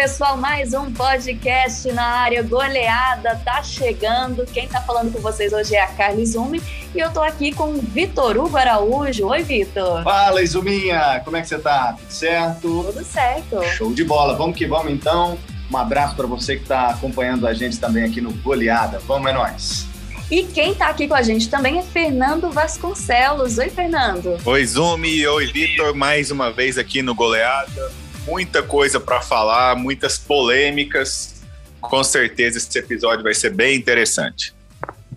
pessoal, mais um podcast na área goleada tá chegando. Quem tá falando com vocês hoje é a Carla Izumi e eu tô aqui com o Vitor Hugo Araújo. Oi, Vitor. Fala, Izuminha, como é que você tá? Tudo certo? Tudo certo. Show de bola. Vamos que vamos então. Um abraço para você que está acompanhando a gente também aqui no Goleada. Vamos, é nóis. E quem está aqui com a gente também é Fernando Vasconcelos. Oi, Fernando. Oi, Zumi. Oi, Vitor. Mais uma vez aqui no Goleada muita coisa para falar, muitas polêmicas. Com certeza esse episódio vai ser bem interessante.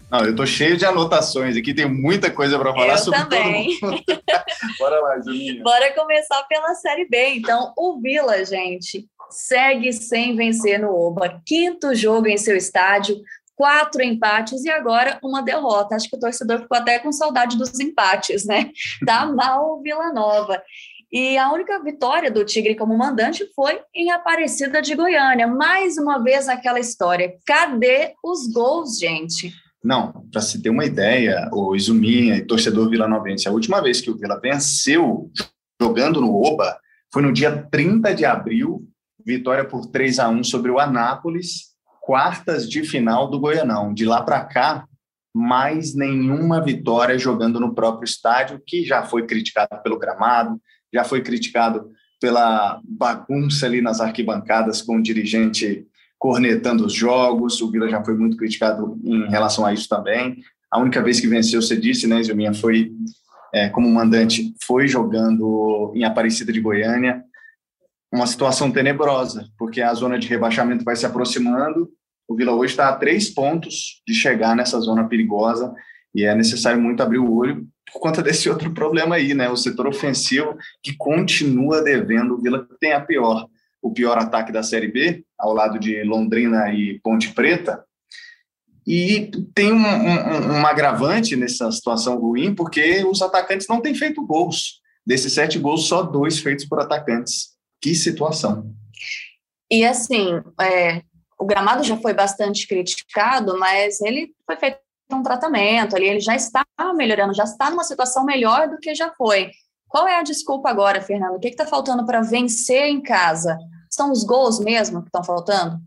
Não, eu tô cheio de anotações aqui, tem muita coisa para falar eu sobre também. todo mundo. Bora lá, Julinha. Bora começar pela Série B. Então, o Vila, gente, segue sem vencer no Oba. Quinto jogo em seu estádio, quatro empates e agora uma derrota. Acho que o torcedor ficou até com saudade dos empates, né? Tá mal o Vila Nova. E a única vitória do Tigre como mandante foi em Aparecida de Goiânia. Mais uma vez aquela história. Cadê os gols, gente? Não, para se ter uma ideia, o Izuminha e torcedor vilanovense, a última vez que o Vila venceu jogando no Oba foi no dia 30 de abril, vitória por 3 a 1 sobre o Anápolis, quartas de final do Goianão. De lá para cá, mais nenhuma vitória jogando no próprio estádio, que já foi criticado pelo gramado, já foi criticado pela bagunça ali nas arquibancadas com o dirigente cornetando os jogos. O Vila já foi muito criticado em relação a isso também. A única vez que venceu, você disse, né, Zilminha, foi é, como mandante, foi jogando em Aparecida de Goiânia. Uma situação tenebrosa, porque a zona de rebaixamento vai se aproximando. O Vila hoje está a três pontos de chegar nessa zona perigosa e é necessário muito abrir o olho por conta desse outro problema aí, né? O setor ofensivo que continua devendo. O Vila tem a pior, o pior ataque da Série B, ao lado de Londrina e Ponte Preta. E tem um, um, um agravante nessa situação ruim, porque os atacantes não têm feito gols. Desses sete gols, só dois feitos por atacantes. Que situação. E assim, é, o gramado já foi bastante criticado, mas ele foi feito um tratamento ali, ele já está melhorando, já está numa situação melhor do que já foi. Qual é a desculpa agora, Fernando? O que está faltando para vencer em casa? São os gols mesmo que estão faltando?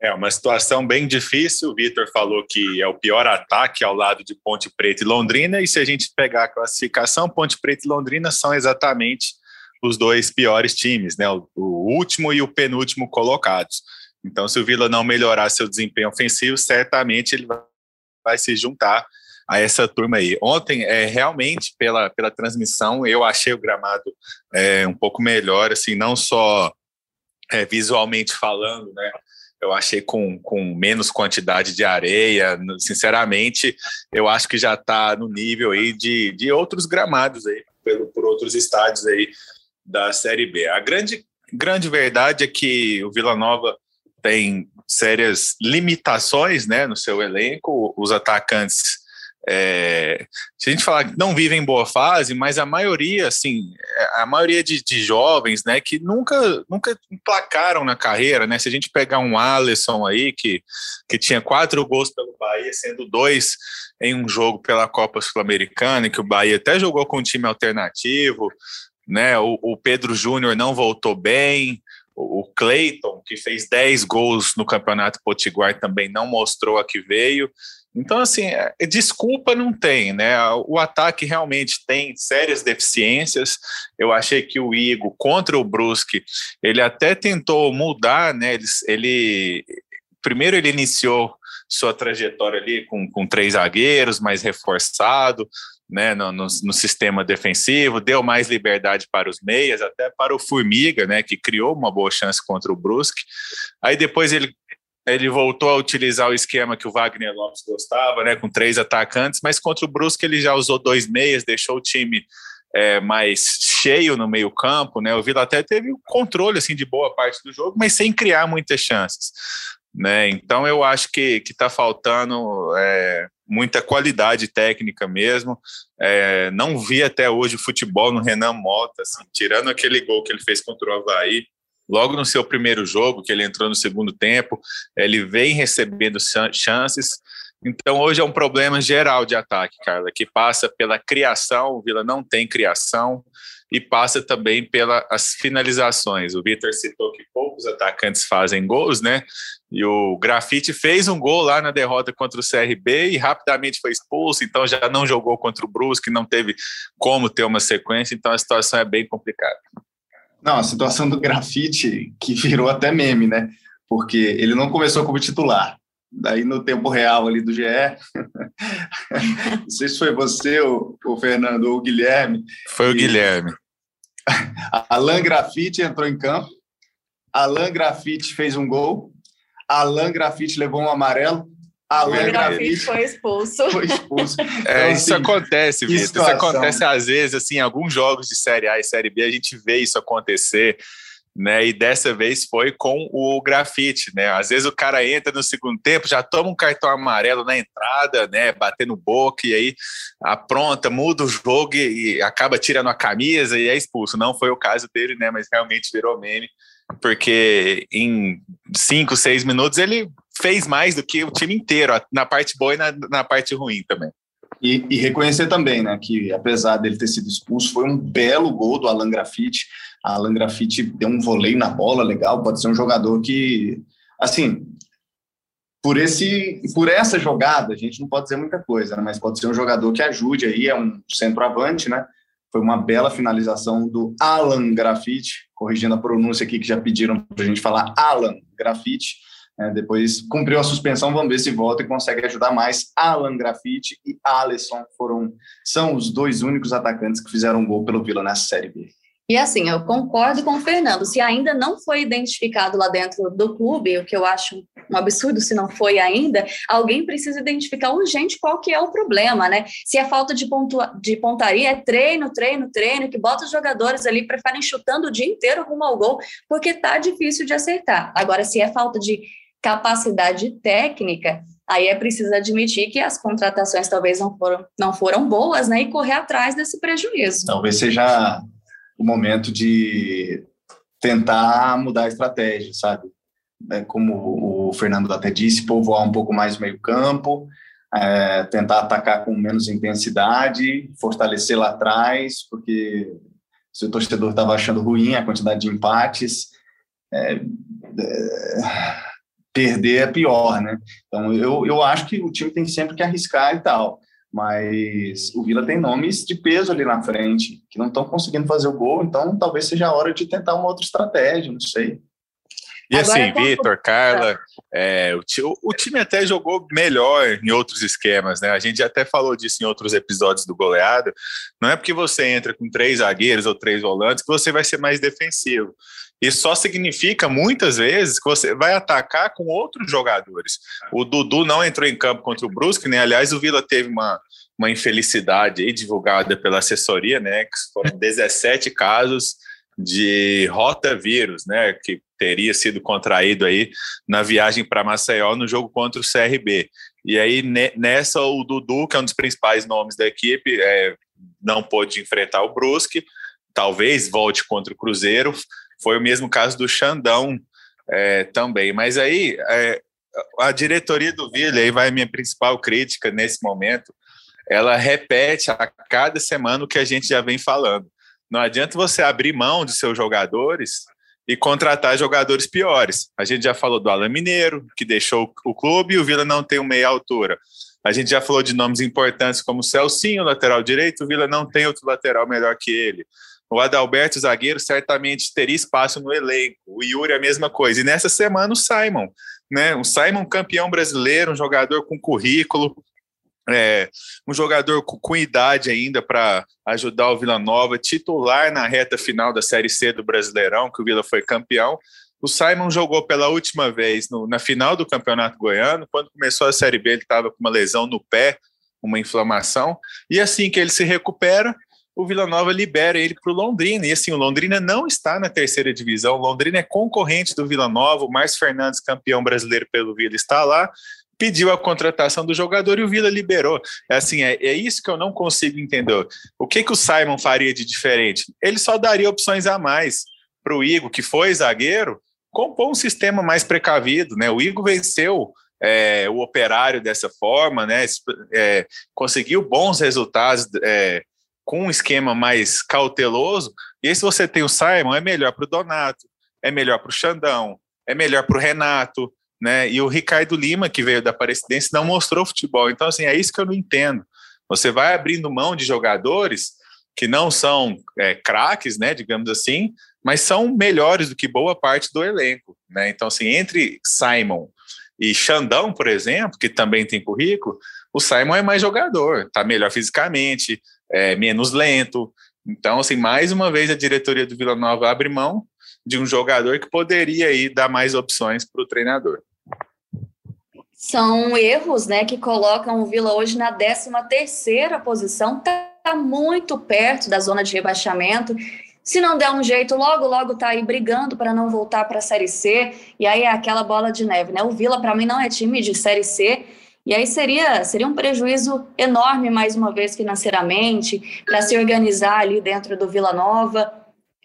É uma situação bem difícil. O Vitor falou que é o pior ataque ao lado de Ponte Preta e Londrina. E se a gente pegar a classificação, Ponte Preta e Londrina são exatamente os dois piores times, né? O, último e o penúltimo colocados. Então, se o Vila não melhorar seu desempenho ofensivo, certamente ele vai vai se juntar a essa turma aí. Ontem, é, realmente, pela, pela transmissão, eu achei o gramado é, um pouco melhor, assim, não só é, visualmente falando, né? Eu achei com, com menos quantidade de areia. Sinceramente, eu acho que já está no nível aí de, de outros gramados aí, pelo, por outros estádios aí da Série B. A grande, grande verdade é que o Vila Nova tem sérias limitações né, no seu elenco. Os atacantes, é, se a gente falar não vivem em boa fase, mas a maioria, assim, a maioria de, de, jovens, né, que nunca, nunca emplacaram na carreira, né? Se a gente pegar um Alisson aí, que, que tinha quatro gols pelo Bahia, sendo dois em um jogo pela Copa Sul-Americana, que o Bahia até jogou com um time alternativo, né? O, o Pedro Júnior não voltou bem, o Clayton, que fez 10 gols no Campeonato Potiguar, também não mostrou a que veio. Então, assim, é, desculpa não tem, né? O ataque realmente tem sérias deficiências. Eu achei que o Igor, contra o Brusque, ele até tentou mudar, né? Ele, ele primeiro ele iniciou sua trajetória ali com, com três zagueiros, mais reforçado, né, no, no, no, sistema defensivo, deu mais liberdade para os meias, até para o Formiga, né, que criou uma boa chance contra o Brusque. Aí depois ele, ele voltou a utilizar o esquema que o Wagner Lopes gostava, né, com três atacantes, mas contra o Brusque ele já usou dois meias, deixou o time é, mais cheio no meio campo, né, o Vila até teve o controle, assim, de boa parte do jogo, mas sem criar muitas chances. Né? Então eu acho que está faltando é, muita qualidade técnica mesmo. É, não vi até hoje futebol no Renan Mota, assim, tirando aquele gol que ele fez contra o Havaí. Logo no seu primeiro jogo, que ele entrou no segundo tempo, ele vem recebendo chances. Então, hoje é um problema geral de ataque, Carla, que passa pela criação. O Vila não tem criação. E passa também pelas finalizações. O Vitor citou que poucos atacantes fazem gols, né? E o Grafite fez um gol lá na derrota contra o CRB e rapidamente foi expulso, então já não jogou contra o Brusque, não teve como ter uma sequência, então a situação é bem complicada. Não, a situação do Grafite, que virou até meme, né? Porque ele não começou como titular. Daí no tempo real ali do GE, não sei se foi você, o, o Fernando, ou o Guilherme. Foi o Guilherme. Alan Grafite entrou em campo, Alan Grafite fez um gol, Alan Grafite levou um amarelo, Alan Grafite foi expulso. Foi expulso. É, então, é, isso assim, acontece, Vitor. Isso acontece às vezes, assim, em alguns jogos de Série A e Série B, a gente vê isso acontecer né? E dessa vez foi com o grafite, né? Às vezes o cara entra no segundo tempo, já toma um cartão amarelo na entrada, né? Batendo boca e aí apronta, muda o jogo e, e acaba tirando a camisa e é expulso. Não foi o caso dele, né? Mas realmente virou meme, porque em cinco, seis minutos ele fez mais do que o time inteiro, na parte boa e na, na parte ruim também. E, e, reconhecer também, né, que apesar dele ter sido expulso, foi um belo gol do Alan Grafite. Alan Grafite deu um voleio na bola legal, pode ser um jogador que, assim, por esse, por essa jogada, a gente não pode dizer muita coisa, né, mas pode ser um jogador que ajude aí, é um centroavante, né? Foi uma bela finalização do Alan Grafite, corrigindo a pronúncia aqui que já pediram para a gente falar Alan Grafite é, depois cumpriu a suspensão, vamos ver se volta e consegue ajudar mais. Alan Grafite e Alisson foram são os dois únicos atacantes que fizeram gol pelo Vila nessa Série B. E assim, eu concordo com o Fernando. Se ainda não foi identificado lá dentro do clube, o que eu acho um absurdo se não foi ainda, alguém precisa identificar urgente qual que é o problema, né? Se é falta de, pontua, de pontaria, é treino, treino, treino, que bota os jogadores ali, preferem chutando o dia inteiro rumo ao gol, porque tá difícil de acertar. Agora, se é falta de capacidade técnica, aí é preciso admitir que as contratações talvez não foram, não foram boas, né? E correr atrás desse prejuízo. Talvez seja o momento de tentar mudar a estratégia, sabe? É, como o Fernando até disse, povoar um pouco mais o meio-campo, é, tentar atacar com menos intensidade, fortalecer lá atrás, porque se o torcedor estava achando ruim a quantidade de empates, é, é perder é pior, né? Então, eu, eu acho que o time tem sempre que arriscar e tal, mas o Vila tem nomes de peso ali na frente, que não estão conseguindo fazer o gol, então talvez seja a hora de tentar uma outra estratégia, não sei. E Agora, assim, Vitor, Carla, é, o, o, time até jogou melhor em outros esquemas, né? A gente até falou disso em outros episódios do goleado. Não é porque você entra com três zagueiros ou três volantes que você vai ser mais defensivo. Isso só significa, muitas vezes, que você vai atacar com outros jogadores. O Dudu não entrou em campo contra o Brusque, né? Aliás, o Vila teve uma, uma infelicidade aí, divulgada pela assessoria, né? Que foram 17 casos de rotavírus, né? Que teria sido contraído aí na viagem para Maceió no jogo contra o CRB. E aí, nessa, o Dudu, que é um dos principais nomes da equipe, é, não pôde enfrentar o Brusque, talvez volte contra o Cruzeiro, foi o mesmo caso do Xandão é, também. Mas aí é, a diretoria do Vila, aí vai a minha principal crítica nesse momento, ela repete a cada semana o que a gente já vem falando. Não adianta você abrir mão de seus jogadores e contratar jogadores piores. A gente já falou do Alan Mineiro, que deixou o clube e o Vila não tem uma meia altura. A gente já falou de nomes importantes como Celcinho, lateral direito, o Vila não tem outro lateral melhor que ele. O Adalberto, zagueiro, certamente teria espaço no elenco. O Yuri, a mesma coisa. E nessa semana, o Simon. Né? O Simon, campeão brasileiro, um jogador com currículo, é, um jogador com, com idade ainda para ajudar o Vila Nova, titular na reta final da Série C do Brasileirão, que o Vila foi campeão. O Simon jogou pela última vez no, na final do Campeonato Goiano. Quando começou a Série B, ele estava com uma lesão no pé, uma inflamação. E assim que ele se recupera, o Vila Nova libera ele para o Londrina. E assim, o Londrina não está na terceira divisão. O Londrina é concorrente do Vila Nova. O Márcio Fernandes, campeão brasileiro pelo Vila, está lá. Pediu a contratação do jogador e o Vila liberou. É assim, é, é isso que eu não consigo entender. O que, que o Simon faria de diferente? Ele só daria opções a mais para o Igor, que foi zagueiro, compor um sistema mais precavido. Né? O Igor venceu é, o operário dessa forma, né? É, conseguiu bons resultados é, com um esquema mais cauteloso. E aí, se você tem o Simon, é melhor para o Donato, é melhor para o Xandão, é melhor para o Renato, né? E o Ricardo Lima, que veio da Aparecidense, não mostrou futebol. Então, assim, é isso que eu não entendo. Você vai abrindo mão de jogadores que não são é, craques, né, digamos assim, mas são melhores do que boa parte do elenco, né? Então, assim, entre Simon e Xandão, por exemplo, que também tem currículo, o Simon é mais jogador, tá melhor fisicamente, é menos lento. Então, assim, mais uma vez a diretoria do Vila Nova abre mão de um jogador que poderia aí dar mais opções para o treinador. São erros, né, que colocam o Vila hoje na 13 terceira posição, está muito perto da zona de rebaixamento. Se não der um jeito, logo, logo tá aí brigando para não voltar para a Série C. E aí é aquela bola de neve, né? O Vila, para mim, não é time de Série C. E aí seria, seria um prejuízo enorme, mais uma vez, financeiramente, para se organizar ali dentro do Vila Nova.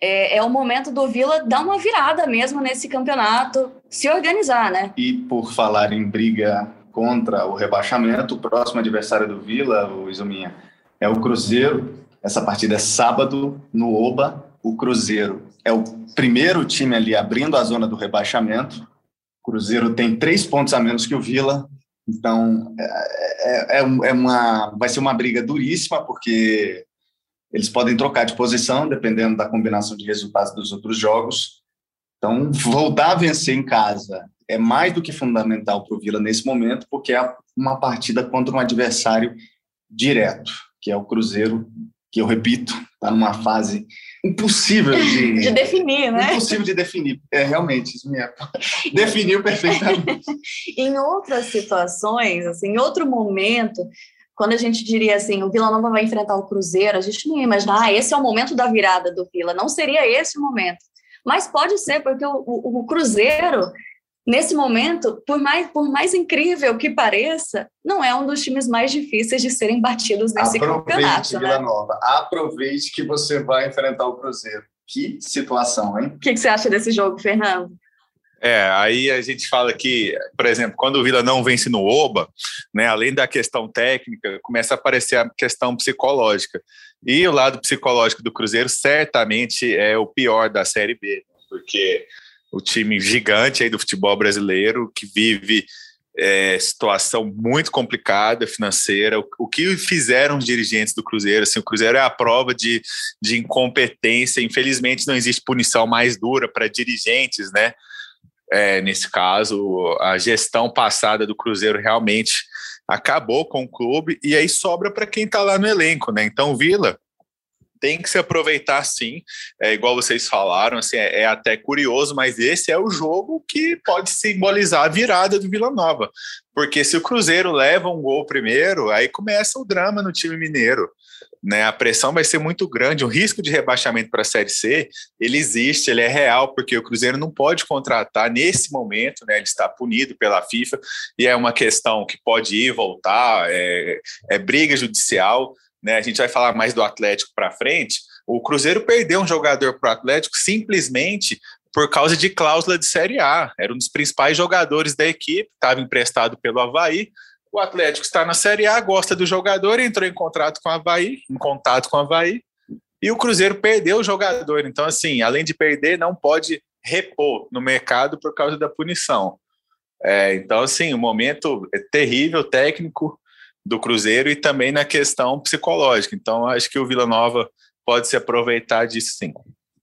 É, é, o momento do Vila dar uma virada mesmo nesse campeonato, se organizar, né? E por falar em briga contra o rebaixamento, o próximo adversário do Vila, o Isominha, é o Cruzeiro. Essa partida é sábado no Oba. O Cruzeiro é o primeiro time ali abrindo a zona do rebaixamento. O Cruzeiro tem três pontos a menos que o Vila. Então, é, é, é uma, vai ser uma briga duríssima, porque eles podem trocar de posição, dependendo da combinação de resultados dos outros jogos. Então, voltar a vencer em casa é mais do que fundamental para o Vila nesse momento, porque é uma partida contra um adversário direto que é o Cruzeiro, que eu repito, está numa fase impossível de, de definir, né? Impossível de definir. É realmente isso me definiu perfeitamente. em outras situações, assim, em outro momento, quando a gente diria assim, o Vila Nova vai enfrentar o Cruzeiro, a gente não ia imaginar, ah, esse é o momento da virada do Vila. Não seria esse o momento. Mas pode ser, porque o, o, o Cruzeiro nesse momento, por mais, por mais incrível que pareça, não é um dos times mais difíceis de serem batidos nesse Aproveite, campeonato. Vila né? Nova. Aproveite que você vai enfrentar o Cruzeiro. Que situação, hein? O que, que você acha desse jogo, Fernando? É, aí a gente fala que, por exemplo, quando o Vila não vence no Oba, né, além da questão técnica, começa a aparecer a questão psicológica. E o lado psicológico do Cruzeiro certamente é o pior da Série B, porque o time gigante aí do futebol brasileiro, que vive é, situação muito complicada financeira. O, o, que fizeram os dirigentes do Cruzeiro? Assim, o Cruzeiro é a prova de, de incompetência. Infelizmente, não existe punição mais dura para dirigentes, né? É, nesse caso, a gestão passada do Cruzeiro realmente acabou com o clube e aí sobra para quem está lá no elenco, né? Então, Vila tem que se aproveitar sim, é igual vocês falaram, assim, é, é, até curioso, mas esse é o jogo que pode simbolizar a virada do Vila Nova, porque se o Cruzeiro leva um gol primeiro, aí começa o drama no time mineiro, né? A pressão vai ser muito grande, o risco de rebaixamento para a Série C, ele existe, ele é real, porque o Cruzeiro não pode contratar nesse momento, né? Ele está punido pela FIFA e é uma questão que pode ir voltar, é, é briga judicial né? A gente vai falar mais do Atlético para frente. O Cruzeiro perdeu um jogador para o Atlético simplesmente por causa de cláusula de Série A. Era um dos principais jogadores da equipe, estava emprestado pelo Havaí. O Atlético está na Série A, gosta do jogador, entrou em contrato com o Havaí, em contato com o Havaí, e o Cruzeiro perdeu o jogador. Então, assim, além de perder, não pode repor no mercado por causa da punição. É, então, assim, um momento terrível técnico do Cruzeiro e também na questão psicológica. Então, acho que o Vila Nova pode se aproveitar disso sim.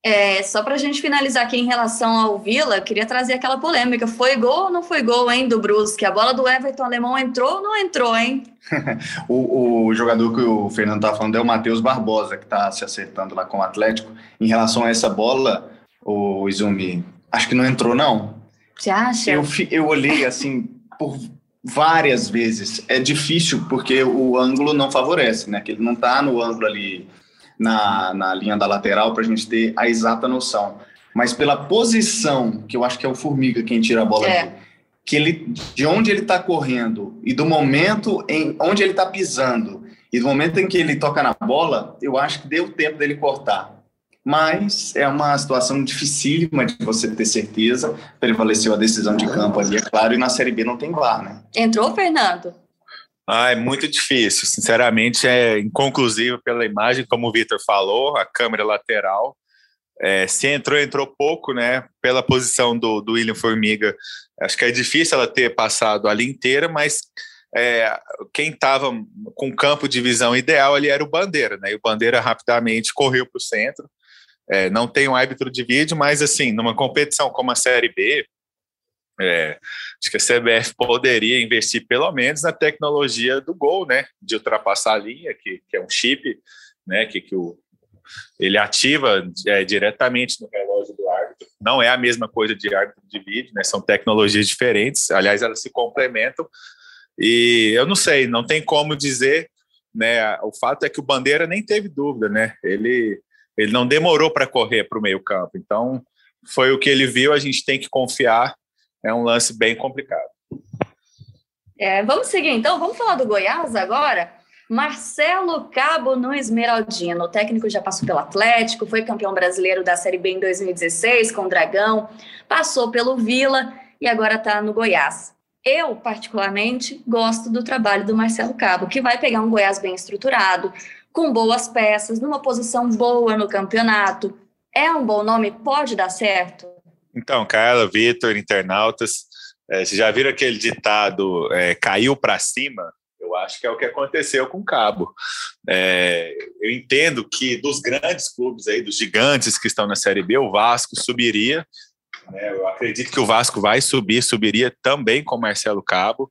É, só para a gente finalizar aqui em relação ao Vila, queria trazer aquela polêmica. Foi gol ou não foi gol, hein, do Brusque? A bola do Everton Alemão entrou ou não entrou, hein? o, o, jogador que o Fernando está falando é o Matheus Barbosa, que está se acertando lá com o Atlético. Em relação a essa bola, o Izumi, acho que não entrou, não. Você acha? Eu, eu olhei assim, por várias vezes. É difícil porque o ângulo não favorece, né? Que ele não está no ângulo ali na, na linha da lateral para a gente ter a exata noção. Mas pela posição, que eu acho que é o Formiga quem tira a bola é. aqui, que ele, de onde ele está correndo e do momento em onde ele está pisando e do momento em que ele toca na bola, eu acho que deu tempo dele cortar mas é uma situação dificílima de você ter certeza. Prevaleceu a decisão de campo ali, é claro, e na Série B não tem VAR, né? Entrou, Fernando? Ah, é muito difícil. Sinceramente, é inconclusivo pela imagem, como o Vitor falou, a câmera lateral. É, se entrou, entrou pouco, né? Pela posição do, do William Formiga, acho que é difícil ela ter passado ali inteira, mas é, quem estava com campo de visão ideal ali era o Bandeira, né? E o Bandeira rapidamente correu para o centro. É, não tem um árbitro de vídeo, mas assim, numa competição como a Série B, é, acho que a CBF poderia investir pelo menos na tecnologia do gol, né? De ultrapassar a linha, que, que é um chip, né? Que, que o, ele ativa é, diretamente no relógio do árbitro. Não é a mesma coisa de árbitro de vídeo, né? São tecnologias diferentes. Aliás, elas se complementam. E eu não sei, não tem como dizer, né? O fato é que o Bandeira nem teve dúvida, né? Ele ele não demorou para correr para o meio campo. Então foi o que ele viu. A gente tem que confiar é um lance bem complicado. É, vamos seguir então, vamos falar do Goiás agora. Marcelo Cabo no Esmeraldino. O técnico já passou pelo Atlético, foi campeão brasileiro da Série B em 2016 com o Dragão, passou pelo Vila e agora está no Goiás. Eu, particularmente, gosto do trabalho do Marcelo Cabo, que vai pegar um Goiás bem estruturado, com boas peças, numa posição boa no campeonato. É um bom nome? Pode dar certo? Então, Carla, Vitor, internautas, é, vocês já viram aquele ditado é, caiu para cima? Eu acho que é o que aconteceu com o Cabo. É, eu entendo que dos grandes clubes aí, dos gigantes que estão na Série B, o Vasco subiria. Né? Eu acredito que o Vasco vai subir, subiria também com Marcelo Cabo,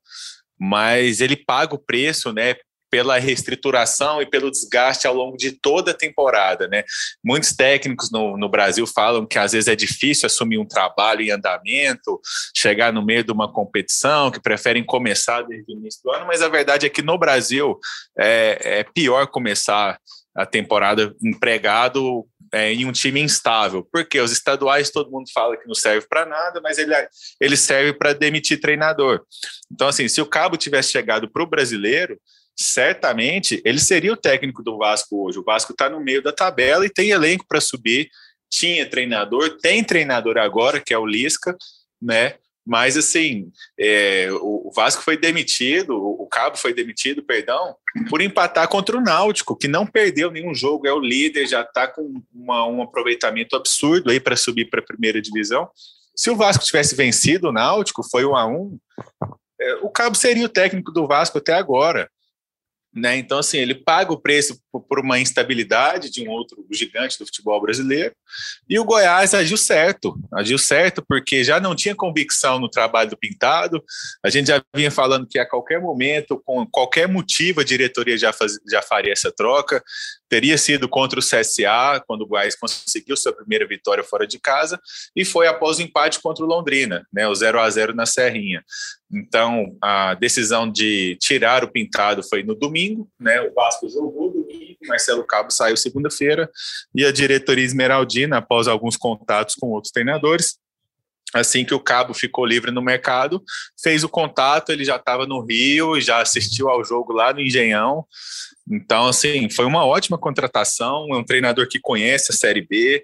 mas ele paga o preço, né? Pela reestruturação e pelo desgaste ao longo de toda a temporada, né? Muitos técnicos no, no Brasil falam que às vezes é difícil assumir um trabalho em andamento, chegar no meio de uma competição, que preferem começar desde o início do ano, mas a verdade é que no Brasil é, é pior começar a temporada empregado é, em um time instável, porque os estaduais todo mundo fala que não serve para nada, mas ele, ele serve para demitir treinador. Então, assim, se o Cabo tivesse chegado para o brasileiro, certamente ele seria o técnico do Vasco hoje. O Vasco está no meio da tabela e tem elenco para subir. Tinha treinador, tem treinador agora, que é o Lisca, né? Mas assim, é, o Vasco foi demitido, o Cabo foi demitido, perdão, por empatar contra o Náutico, que não perdeu nenhum jogo, é o líder, já está com uma, um aproveitamento absurdo aí para subir para a primeira divisão. Se o Vasco tivesse vencido o Náutico, foi um a um, é, o Cabo seria o técnico do Vasco até agora. Né? Então, assim, ele paga o preço por uma instabilidade de um outro gigante do futebol brasileiro. E o Goiás agiu certo, agiu certo porque já não tinha convicção no trabalho do Pintado. A gente já vinha falando que a qualquer momento, com qualquer motivo, a diretoria já, faz, já faria essa troca. Teria sido contra o CSA, quando o Goiás conseguiu sua primeira vitória fora de casa, e foi após o empate contra o Londrina, né, o 0 a 0 na Serrinha. Então, a decisão de tirar o Pintado foi no domingo, né? O Vasco jogou domingo, Marcelo Cabo saiu segunda-feira e a diretoria esmeraldina, após alguns contatos com outros treinadores, assim que o Cabo ficou livre no mercado, fez o contato, ele já estava no Rio, já assistiu ao jogo lá no Engenhão. Então, assim, foi uma ótima contratação, é um treinador que conhece a Série B,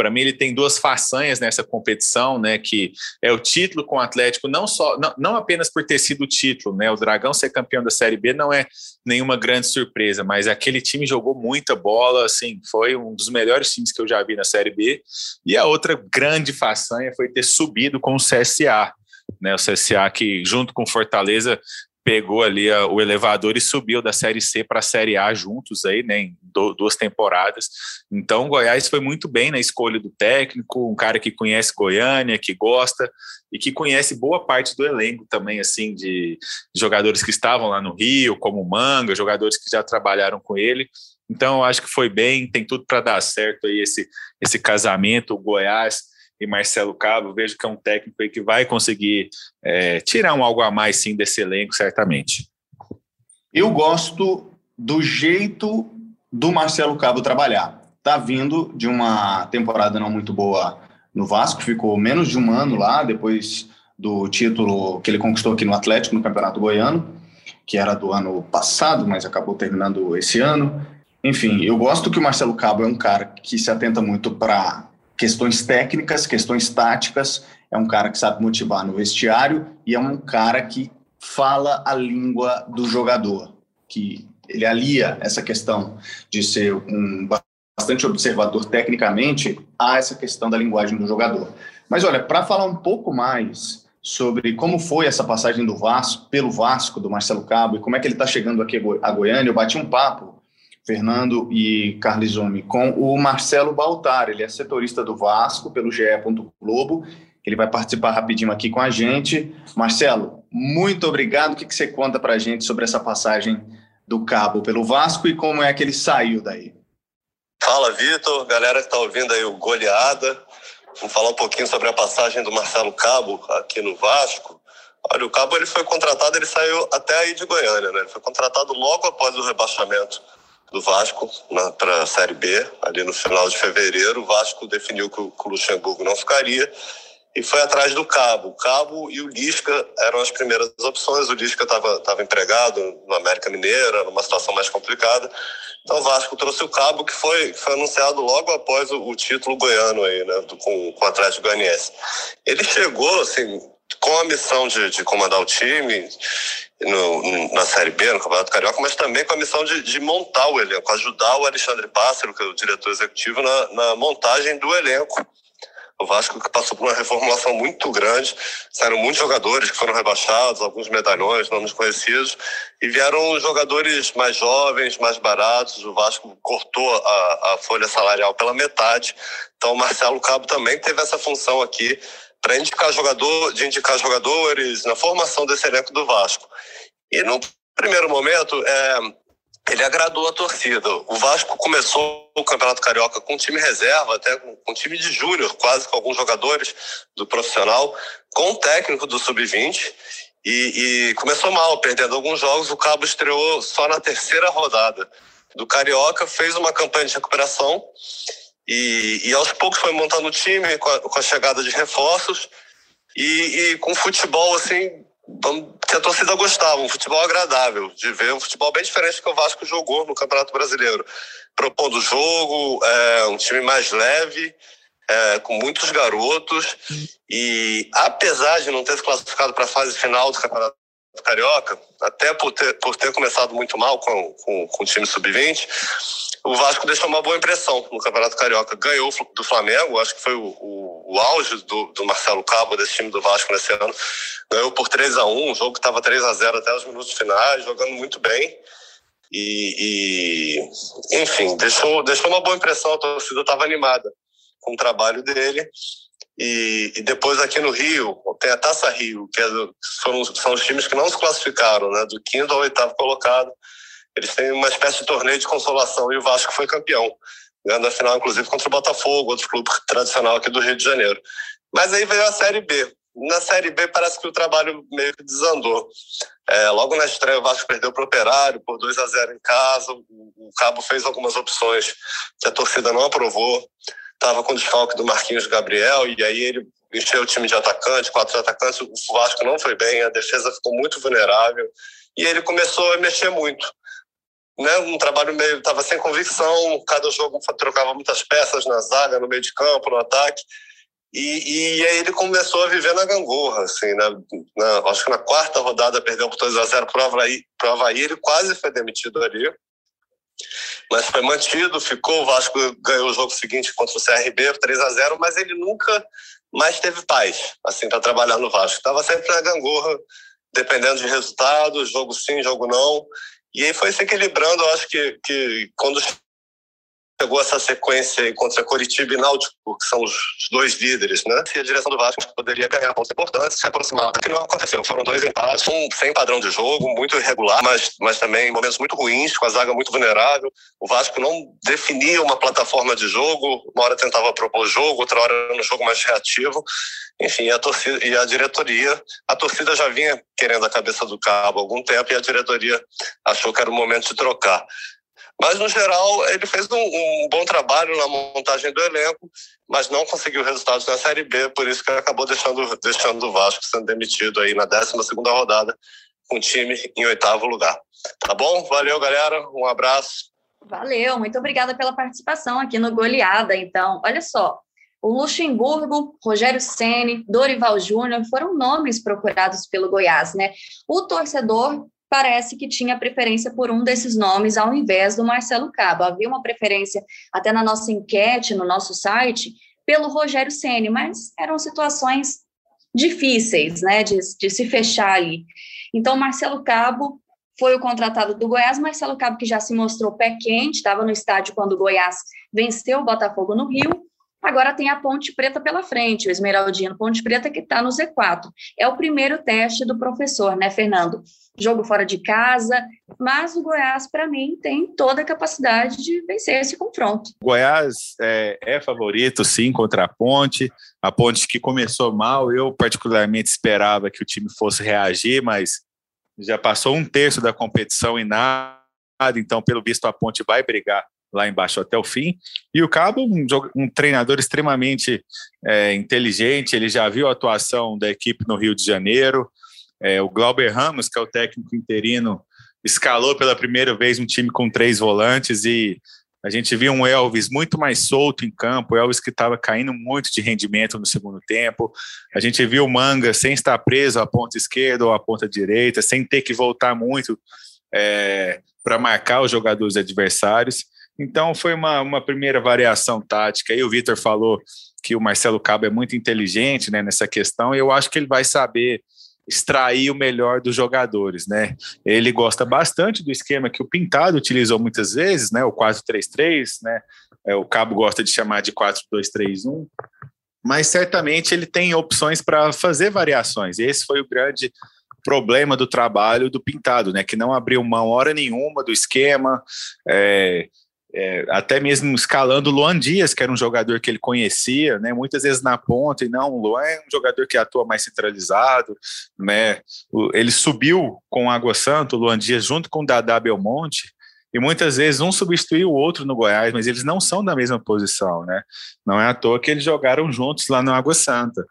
para mim, ele tem duas façanhas nessa competição, né? Que é o título com o Atlético, não só, não, não apenas por ter sido o título, né? O Dragão ser campeão da Série B não é nenhuma grande surpresa, mas aquele time jogou muita bola, assim, foi um dos melhores times que eu já vi na Série B. E a outra grande façanha foi ter subido com o CSA, né, o CSA que junto com Fortaleza pegou ali a, o elevador e subiu da Série C para a Série A juntos aí, né, em do, duas temporadas. Então, o Goiás foi muito bem na escolha do técnico, um cara que conhece Goiânia, que gosta e que conhece boa parte do elenco também, assim, de, jogadores que estavam lá no Rio, como Manga, jogadores que já trabalharam com ele. Então, eu acho que foi bem, tem tudo para dar certo aí esse, esse casamento, o Goiás e Marcelo Cabo, vejo que é um técnico que vai conseguir é, tirar um algo a mais sim desse elenco, certamente. Eu gosto do jeito do Marcelo Cabo trabalhar. Tá vindo de uma temporada não muito boa no Vasco, ficou menos de um ano lá, depois do título que ele conquistou aqui no Atlético, no Campeonato Goiano, que era do ano passado, mas acabou terminando esse ano. Enfim, eu gosto que o Marcelo Cabo é um cara que se atenta muito para questões técnicas, questões táticas, é um cara que sabe motivar no vestiário e é um cara que fala a língua do jogador, que ele alia essa questão de ser um bastante observador tecnicamente a essa questão da linguagem do jogador. Mas olha, para falar um pouco mais sobre como foi essa passagem do Vasco, pelo Vasco, do Marcelo Cabo, e como é que ele está chegando aqui a Goiânia, eu bati um papo, Fernando e Carlizone, com o Marcelo Baltar, ele é setorista do Vasco, pelo GE. Globo, ele vai participar rapidinho aqui com a gente. Marcelo, muito obrigado. O que, que você conta para a gente sobre essa passagem do Cabo pelo Vasco e como é que ele saiu daí? Fala, Vitor. Galera que está ouvindo aí o Goleada. Vamos falar um pouquinho sobre a passagem do Marcelo Cabo aqui no Vasco. Olha, o Cabo ele foi contratado, ele saiu até aí de Goiânia, né? Ele foi contratado logo após o rebaixamento do Vasco para a Série B, ali no final de fevereiro. O Vasco definiu que o, que o Luxemburgo não ficaria e foi atrás do Cabo. O Cabo e o Lisca eram as primeiras opções. O Lisca estava empregado no América Mineira, numa situação mais complicada. Então o Vasco trouxe o Cabo, que foi, foi anunciado logo após o, o título goiano aí, né, do, com, com o Atlético Goianiense. Ele chegou, assim, com a missão de, de comandar o time no, na Série B, no Campeonato Carioca, mas também com a missão de, de montar o elenco, ajudar o Alexandre Pássaro, que é o diretor executivo, na, na montagem do elenco o Vasco que passou por uma reformulação muito grande, saíram muitos jogadores que foram rebaixados, alguns medalhões, nomes conhecidos, e vieram jogadores mais jovens, mais baratos. O Vasco cortou a, a folha salarial pela metade. Então, o Marcelo Cabo também teve essa função aqui para indicar jogador, de indicar jogadores na formação desse elenco do Vasco. E no primeiro momento, é, ele agradou a torcida. O Vasco começou o Campeonato Carioca com time reserva, até com, com time de júnior, quase com alguns jogadores do profissional, com o técnico do sub-20. E, e, começou mal, perdendo alguns jogos. O Cabo estreou só na terceira rodada do Carioca, fez uma campanha de recuperação e, e aos poucos foi montando o time com a, com a chegada de reforços. E, e com futebol assim que a torcida gostava, um futebol agradável de ver, um futebol bem diferente que o Vasco jogou no Campeonato Brasileiro, propondo o jogo, é, um time mais leve, é, com muitos garotos. E apesar de não ter se classificado para a fase final do Campeonato Carioca, até por ter, por ter começado muito mal com, com, com o time sub-20, o Vasco deixou uma boa impressão no Campeonato Carioca. Ganhou do Flamengo, acho que foi o, o, o auge do, do, Marcelo Cabo, desse time do Vasco nesse ano. Ganhou por 3 a 1 um jogo que estava 3 a 0 até os minutos finais, jogando muito bem. E, e, enfim, deixou, deixou uma boa impressão, a torcida estava animada com o trabalho dele. E, e, depois aqui no Rio, tem a Taça Rio, que é do, foram, são os times que não se classificaram, né, do quinto ao oitavo colocado. Eles têm uma espécie de torneio de consolação e o Vasco foi campeão, ganhando a final, inclusive, contra o Botafogo, outro clube tradicional aqui do Rio de Janeiro. Mas aí veio a Série B. Na Série B parece que o trabalho meio que desandou. É, logo na estreia, o Vasco perdeu para o Operário por 2 a 0 em casa. O Cabo fez algumas opções que a torcida não aprovou. Estava com o desfalque do Marquinhos Gabriel, e aí ele encheu o time de atacantes, quatro atacantes. O Vasco não foi bem, a defesa ficou muito vulnerável. E ele começou a mexer muito né, um trabalho meio estava sem convicção, cada jogo trocava muitas peças na zaga, no meio de campo, no ataque. E, e aí ele começou a viver na gangorra, assim, na, na, acho que na quarta rodada perdeu por 2 a 0 para o Havaí, ele quase foi demitido ali, mas foi mantido, ficou, o Vasco ganhou o jogo seguinte contra o CRB, 3 a 0 mas ele nunca mais teve paz, assim, para trabalhar no Vasco, estava sempre na gangorra, dependendo de resultados, jogo sim, jogo não, e aí foi se equilibrando, eu acho que, que quando pegou essa sequência contra Coritiba e Náutico, que são os dois líderes, né? E a direção do Vasco poderia ganhar pontos importantes, se aproximar, que não aconteceu. Foram dois empates, um sem padrão de jogo, muito irregular, mas, mas também momentos muito ruins, com a zaga muito vulnerável. O Vasco não definia uma plataforma de jogo, uma hora tentava propor jogo, outra hora era um jogo mais reativo. Enfim, a torcida e a diretoria, a torcida já vinha querendo a cabeça do cabo há algum tempo e a diretoria achou que era o momento de trocar. Mas, no geral, ele fez um, um, bom trabalho na montagem do elenco, mas não conseguiu resultados na Série B, por isso que acabou deixando, deixando o Vasco sendo demitido aí na 12 rodada, com o time em oitavo lugar. Tá bom? Valeu, galera. Um abraço. Valeu, muito obrigada pela participação aqui no Goleada. Então, olha só, O Luxemburgo, Rogério Ceni, Dorival Júnior foram nomes procurados pelo Goiás, né? O torcedor parece que tinha preferência por um desses nomes ao invés do Marcelo Cabo. Havia uma preferência até na nossa enquete, no nosso site, pelo Rogério Ceni, mas eram situações difíceis, né, de, de se fechar ali. Então, Marcelo Cabo foi o contratado do Goiás, Marcelo Cabo que já se mostrou pé quente, estava no estádio quando o Goiás venceu o Botafogo no Rio, Agora tem a Ponte Preta pela frente, o Esmeraldino Ponte Preta que está no Z4. É o primeiro teste do professor, né, Fernando? Jogo fora de casa, mas o Goiás, para mim, tem toda a capacidade de vencer esse confronto. Goiás é, é, favorito, sim, contra a Ponte. A Ponte que começou mal, eu particularmente esperava que o time fosse reagir, mas já passou um terço da competição e nada, então, pelo visto, a Ponte vai brigar lá embaixo até o fim. E o Cabo, um, um treinador extremamente é, inteligente, ele já viu a atuação da equipe no Rio de Janeiro. É, o Glauber Ramos, que é o técnico interino, escalou pela primeira vez um time com três volantes e a gente viu um Elvis muito mais solto em campo, o Elvis que estava caindo muito de rendimento no segundo tempo. A gente viu o Manga sem estar preso à ponta esquerda ou à ponta direita, sem ter que voltar muito é, para marcar os jogadores adversários. Então foi uma, uma primeira variação tática. E o Vitor falou que o Marcelo Cabo é muito inteligente né, nessa questão, e eu acho que ele vai saber extrair o melhor dos jogadores, né? Ele gosta bastante do esquema que o Pintado utilizou muitas vezes, né? O 4-3-3, né? É, o Cabo gosta de chamar de 4-2-3-1, mas certamente ele tem opções para fazer variações. Esse foi o grande problema do trabalho do Pintado, né? Que não abriu mão hora nenhuma do esquema, é, é, até mesmo escalando o Luan Dias, que era um jogador que ele conhecia, né, muitas vezes na ponta, e não, o Luan é um jogador que atua mais centralizado, né, ele subiu com o Água Santo, o Luan Dias, junto com o Dadá Belmonte, e muitas vezes um substituiu o outro no Goiás, mas eles não são da mesma posição, né, não é à toa que eles jogaram juntos lá no Água Santa.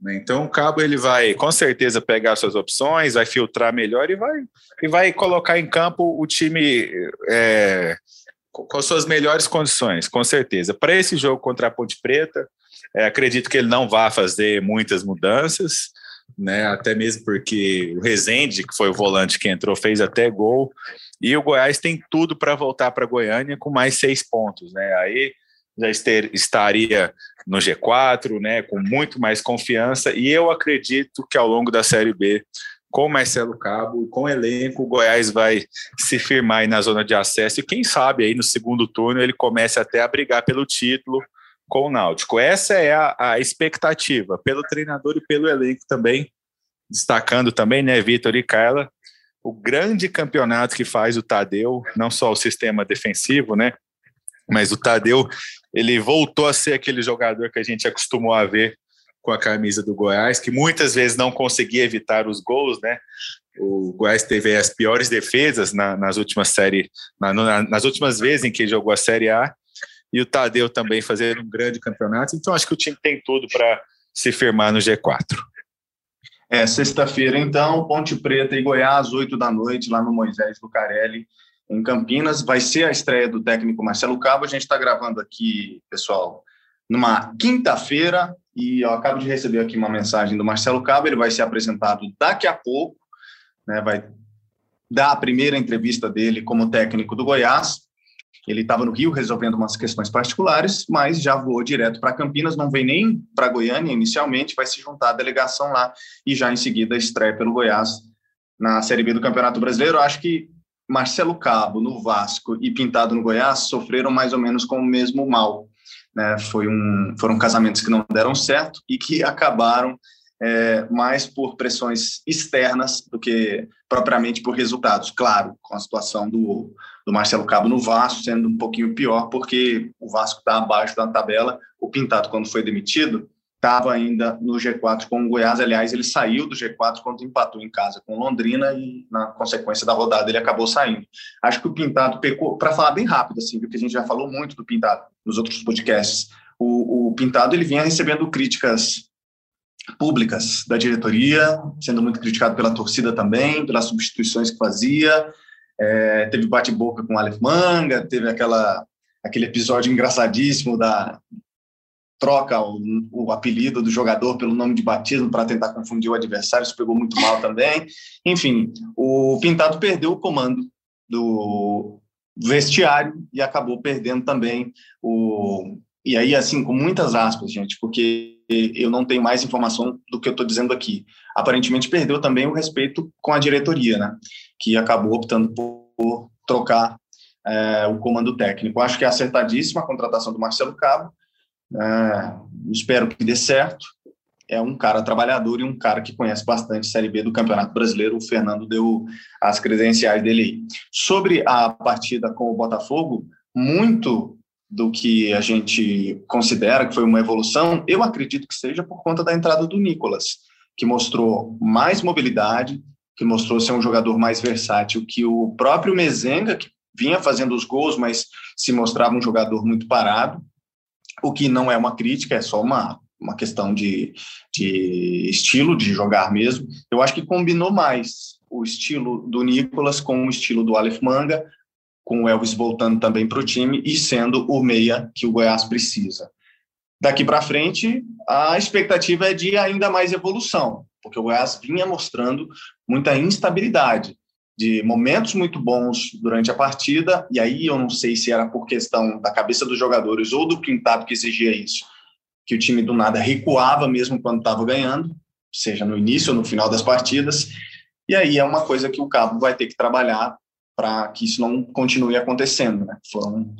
Né. Então o Cabo ele vai com certeza pegar suas opções, vai filtrar melhor e vai, e vai colocar em campo o time é, com suas melhores condições, com certeza. Para esse jogo contra a Ponte Preta, é, acredito que ele não vá fazer muitas mudanças, né? Até mesmo porque o Rezende, que foi o volante que entrou, fez até gol. E o Goiás tem tudo para voltar para Goiânia com mais seis pontos, né? Aí já estaria no G4, né? Com muito mais confiança. E eu acredito que ao longo da Série B com Marcelo Cabo, com o elenco, o Goiás vai se firmar aí na zona de acesso e quem sabe aí no segundo turno ele comece até a brigar pelo título com o Náutico. Essa é a, a expectativa pelo treinador e pelo elenco também, destacando também, né, Vitor e Carla, o grande campeonato que faz o Tadeu, não só o sistema defensivo, né, mas o Tadeu, ele voltou a ser aquele jogador que a gente acostumou a ver com a camisa do Goiás, que muitas vezes não conseguia evitar os gols, né? O Goiás teve as piores defesas na, nas últimas séries, na, nas últimas vezes em que jogou a Série A, e o Tadeu também fazendo um grande campeonato. Então, acho que o time tem tudo para se firmar no G4. É, sexta-feira, então, Ponte Preta e Goiás, 8 da noite, lá no Moisés Lucarelli, em Campinas. Vai ser a estreia do técnico Marcelo Cabo. A gente está gravando aqui, pessoal, numa quinta-feira, e eu acabo de receber aqui uma mensagem do Marcelo Cabo, ele vai ser apresentado daqui a pouco, né, vai dar a primeira entrevista dele como técnico do Goiás. Ele estava no Rio resolvendo umas questões particulares, mas já voou direto para Campinas, não vem nem para Goiânia inicialmente, vai se juntar à delegação lá e já em seguida estreia pelo Goiás na Série B do Campeonato Brasileiro. Acho que Marcelo Cabo no Vasco e Pintado no Goiás sofreram mais ou menos com o mesmo mal né, foi um, foram casamentos que não deram certo e que acabaram é, mais por pressões externas do que propriamente por resultados. Claro, com a situação do, do Marcelo Cabo no Vasco sendo um pouquinho pior, porque o Vasco está abaixo da tabela. O Pintado, quando foi demitido, estava ainda no G4 com o Goiás. Aliás, ele saiu do G4 quando empatou em casa com Londrina e, na consequência da rodada, ele acabou saindo. Acho que o Pintado pecou, para falar bem rápido, assim, porque a gente já falou muito do Pintado nos outros podcasts. O, o Pintado ele vinha recebendo críticas públicas da diretoria, sendo muito criticado pela torcida também, pelas substituições que fazia. É, teve bate-boca com o Aleph Manga, teve aquela, aquele episódio engraçadíssimo da, troca o, o, apelido do jogador pelo nome de batismo para tentar confundir o adversário, isso pegou muito mal também. Enfim, o Pintado perdeu o comando do vestiário e acabou perdendo também o. E aí, assim, com muitas aspas, gente, porque eu não tenho mais informação do que eu estou dizendo aqui. Aparentemente perdeu também o respeito com a diretoria, né? Que acabou optando por trocar é, o comando técnico. Acho que é acertadíssima a contratação do Marcelo Cabo. É, espero que dê certo. É um cara trabalhador e um cara que conhece bastante Série B do Campeonato Brasileiro. O Fernando deu as credenciais dele aí. Sobre a partida com o Botafogo, muito do que a gente considera que foi uma evolução, eu acredito que seja por conta da entrada do Nicolas, que mostrou mais mobilidade, que mostrou ser um jogador mais versátil que o próprio Mezenga, que vinha fazendo os gols, mas se mostrava um jogador muito parado, o que não é uma crítica, é só uma, uma questão de, de estilo de jogar mesmo. Eu acho que combinou mais o estilo do Nicolas com o estilo do Aleph Manga, com o Elvis voltando também para o time e sendo o meia que o Goiás precisa. Daqui para frente, a expectativa é de ainda mais evolução, porque o Goiás vinha mostrando muita instabilidade de momentos muito bons durante a partida, e aí eu não sei se era por questão da cabeça dos jogadores ou do pintado que exigia isso, que o time do nada recuava mesmo quando estava ganhando, seja no início ou no final das partidas, e aí é uma coisa que o Cabo vai ter que trabalhar para que isso não continue acontecendo. Né? Foram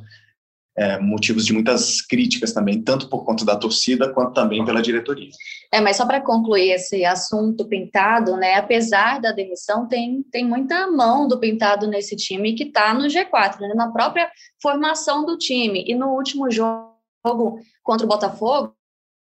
é, motivos de muitas críticas também, tanto por conta da torcida quanto também pela diretoria. É, mas só para concluir esse assunto pintado, né? Apesar da demissão, tem, tem muita mão do pintado nesse time que está no G4, né, na própria formação do time. E no último jogo contra o Botafogo,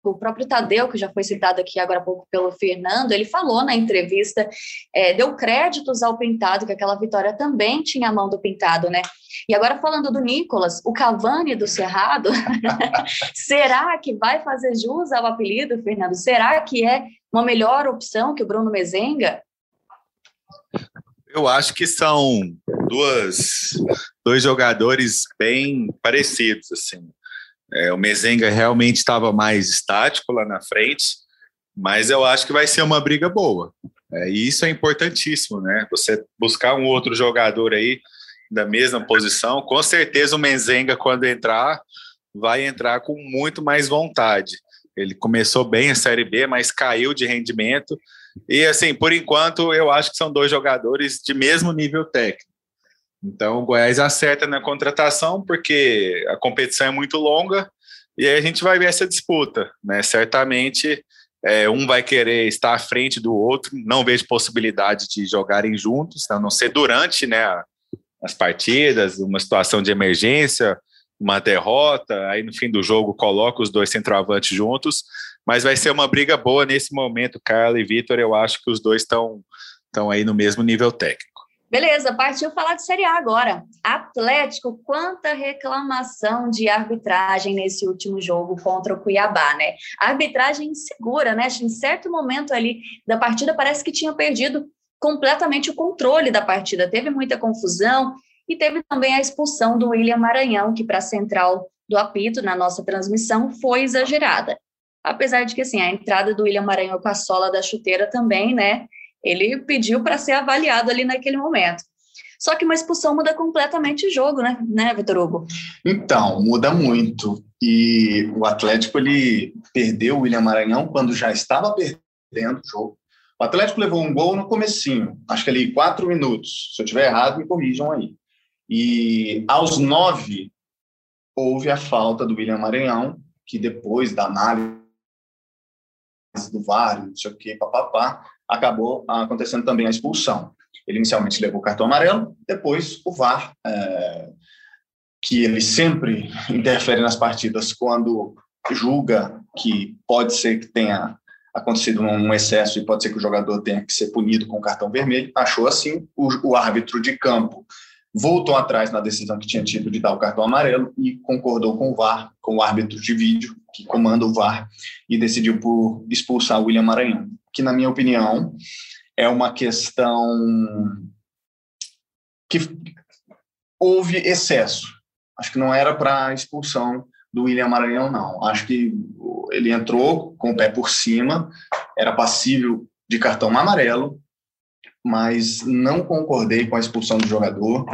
o próprio Tadeu, que já foi citado aqui agora há pouco pelo Fernando, ele falou na entrevista, é, deu créditos ao Pintado, que aquela vitória também tinha a mão do Pintado, né? E agora falando do Nicolas, o Cavani do Cerrado, será que vai fazer jus ao apelido, Fernando? Será que é uma melhor opção que o Bruno Mezenga? Eu acho que são duas, dois jogadores bem parecidos, assim. É, o Mezenga realmente estava mais estático lá na frente, mas eu acho que vai ser uma briga boa. É, e isso é importantíssimo, né? Você buscar um outro jogador aí da mesma posição, com certeza o Mezenga, quando entrar, vai entrar com muito mais vontade. Ele começou bem a Série B, mas caiu de rendimento. E, assim, por enquanto, eu acho que são dois jogadores de mesmo nível técnico. Então, o Goiás acerta na contratação, porque a competição é muito longa, e aí a gente vai ver essa disputa. Né? Certamente, é, um vai querer estar à frente do outro, não vejo possibilidade de jogarem juntos, a não ser durante né, as partidas, uma situação de emergência, uma derrota, aí no fim do jogo coloca os dois centroavantes juntos, mas vai ser uma briga boa nesse momento, Carla e Vitor, eu acho que os dois estão aí no mesmo nível técnico. Beleza, partiu falar de Série A agora. Atlético, quanta reclamação de arbitragem nesse último jogo contra o Cuiabá, né? Arbitragem insegura, né? Em certo momento ali da partida parece que tinha perdido completamente o controle da partida. Teve muita confusão e teve também a expulsão do William Maranhão, que para a central do apito na nossa transmissão foi exagerada. Apesar de que assim, a entrada do William Maranhão com a sola da chuteira também, né? Ele pediu para ser avaliado ali naquele momento. Só que uma expulsão muda completamente o jogo, né, né Vitor Hugo? Então, muda muito. E o Atlético ele perdeu o William Maranhão quando já estava perdendo o jogo. O Atlético levou um gol no comecinho, acho que ali quatro minutos. Se eu estiver errado, me corrijam aí. E aos nove houve a falta do William Maranhão, que depois da análise do VAR, não sei o que, papapá, acabou acontecendo também a expulsão. Ele inicialmente levou o cartão amarelo, depois o VAR, é, que ele sempre interfere nas partidas quando julga que pode ser que tenha acontecido um excesso e pode ser que o jogador tenha que ser punido com cartão vermelho, achou assim, o, o árbitro de campo voltou atrás na decisão que tinha tido de dar o cartão amarelo e concordou com o VAR, com o árbitro de vídeo que comanda o VAR e decidiu por expulsar o William Maranhão que, na minha opinião, é uma questão que houve excesso. Acho que não era para expulsão do William Maranhão, não. Acho que ele entrou com o pé por cima, era passível de cartão amarelo, mas não concordei com a expulsão do jogador.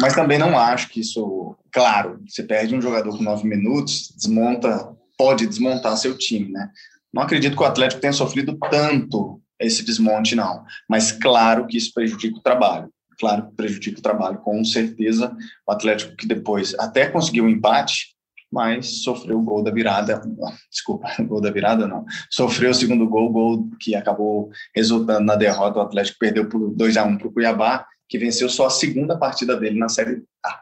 Mas também não acho que isso. Claro, você perde um jogador com nove minutos, desmonta, pode desmontar seu time, né? Não acredito que o Atlético tenha sofrido tanto esse desmonte, não. Mas claro que isso prejudica o trabalho. Claro que prejudica o trabalho, com certeza. O Atlético que depois até conseguiu um empate, mas sofreu o gol da virada. Desculpa, gol da virada não. Sofreu o segundo gol, gol que acabou resultando na derrota. O Atlético perdeu por 2 a 1 para o Cuiabá, que venceu só a segunda partida dele na Série A.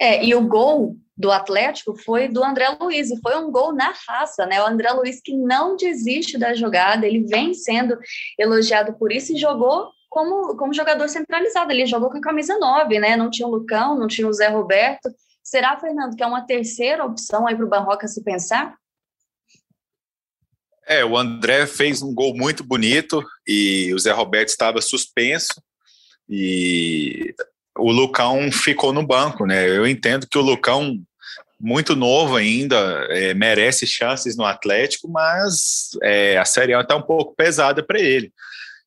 É, e o gol do Atlético foi do André Luiz, e foi um gol na raça, né? O André Luiz que não desiste da jogada, ele vem sendo elogiado por isso e jogou como, como jogador centralizado, ele jogou com a camisa 9, né? Não tinha o Lucão, não tinha o Zé Roberto, Será, Fernando, que é uma terceira opção aí para o Barroca se pensar? É, o André fez um gol muito bonito e o Zé Roberto estava suspenso e o Lucão ficou no banco, né? Eu entendo que o Lucão, muito novo ainda, é, merece chances no Atlético, mas é, a Série A está um pouco pesada para ele.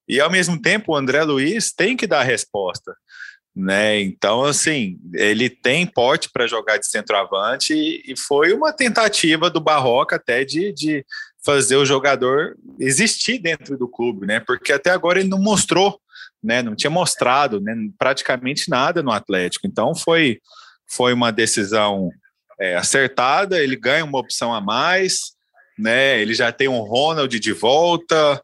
E ao mesmo tempo, o André Luiz tem que dar resposta né? Então, assim, ele tem porte para jogar de centroavante e, foi uma tentativa do Barroca até de, de fazer o jogador existir dentro do clube, né? Porque até agora ele não mostrou, né? Não tinha mostrado né? praticamente nada no Atlético. Então, foi, foi uma decisão é, acertada. Ele ganha uma opção a mais, né? Ele já tem um Ronald de volta.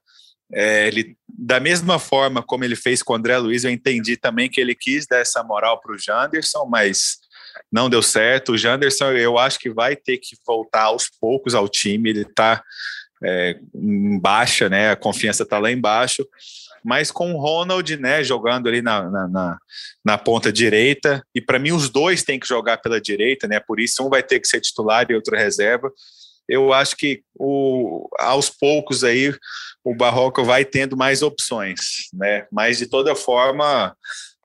É, ele da mesma forma como ele fez com o André Luiz, eu entendi também que ele quis dar essa moral para o Janderson, mas não deu certo. O Janderson, eu acho que vai ter que voltar aos poucos ao time. Ele está é, em baixa, né? A confiança está lá embaixo. Mas com o Ronald, né, jogando ali na, na, na, na ponta direita, e para mim os dois têm que jogar pela direita, né? Por isso um vai ter que ser titular e outro reserva eu acho que o, aos poucos aí o Barroco vai tendo mais opções, né? Mas de toda forma,